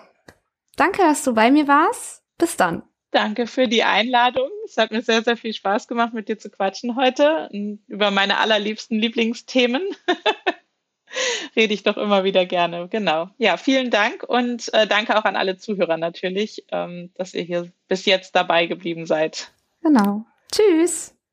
danke, dass du bei mir warst. Bis dann. Danke für die Einladung. Es hat mir sehr, sehr viel Spaß gemacht, mit dir zu quatschen heute über meine allerliebsten Lieblingsthemen. Rede ich doch immer wieder gerne. Genau. Ja, vielen Dank und äh, danke auch an alle Zuhörer natürlich, ähm, dass ihr hier bis jetzt dabei geblieben seid. Genau. Tschüss.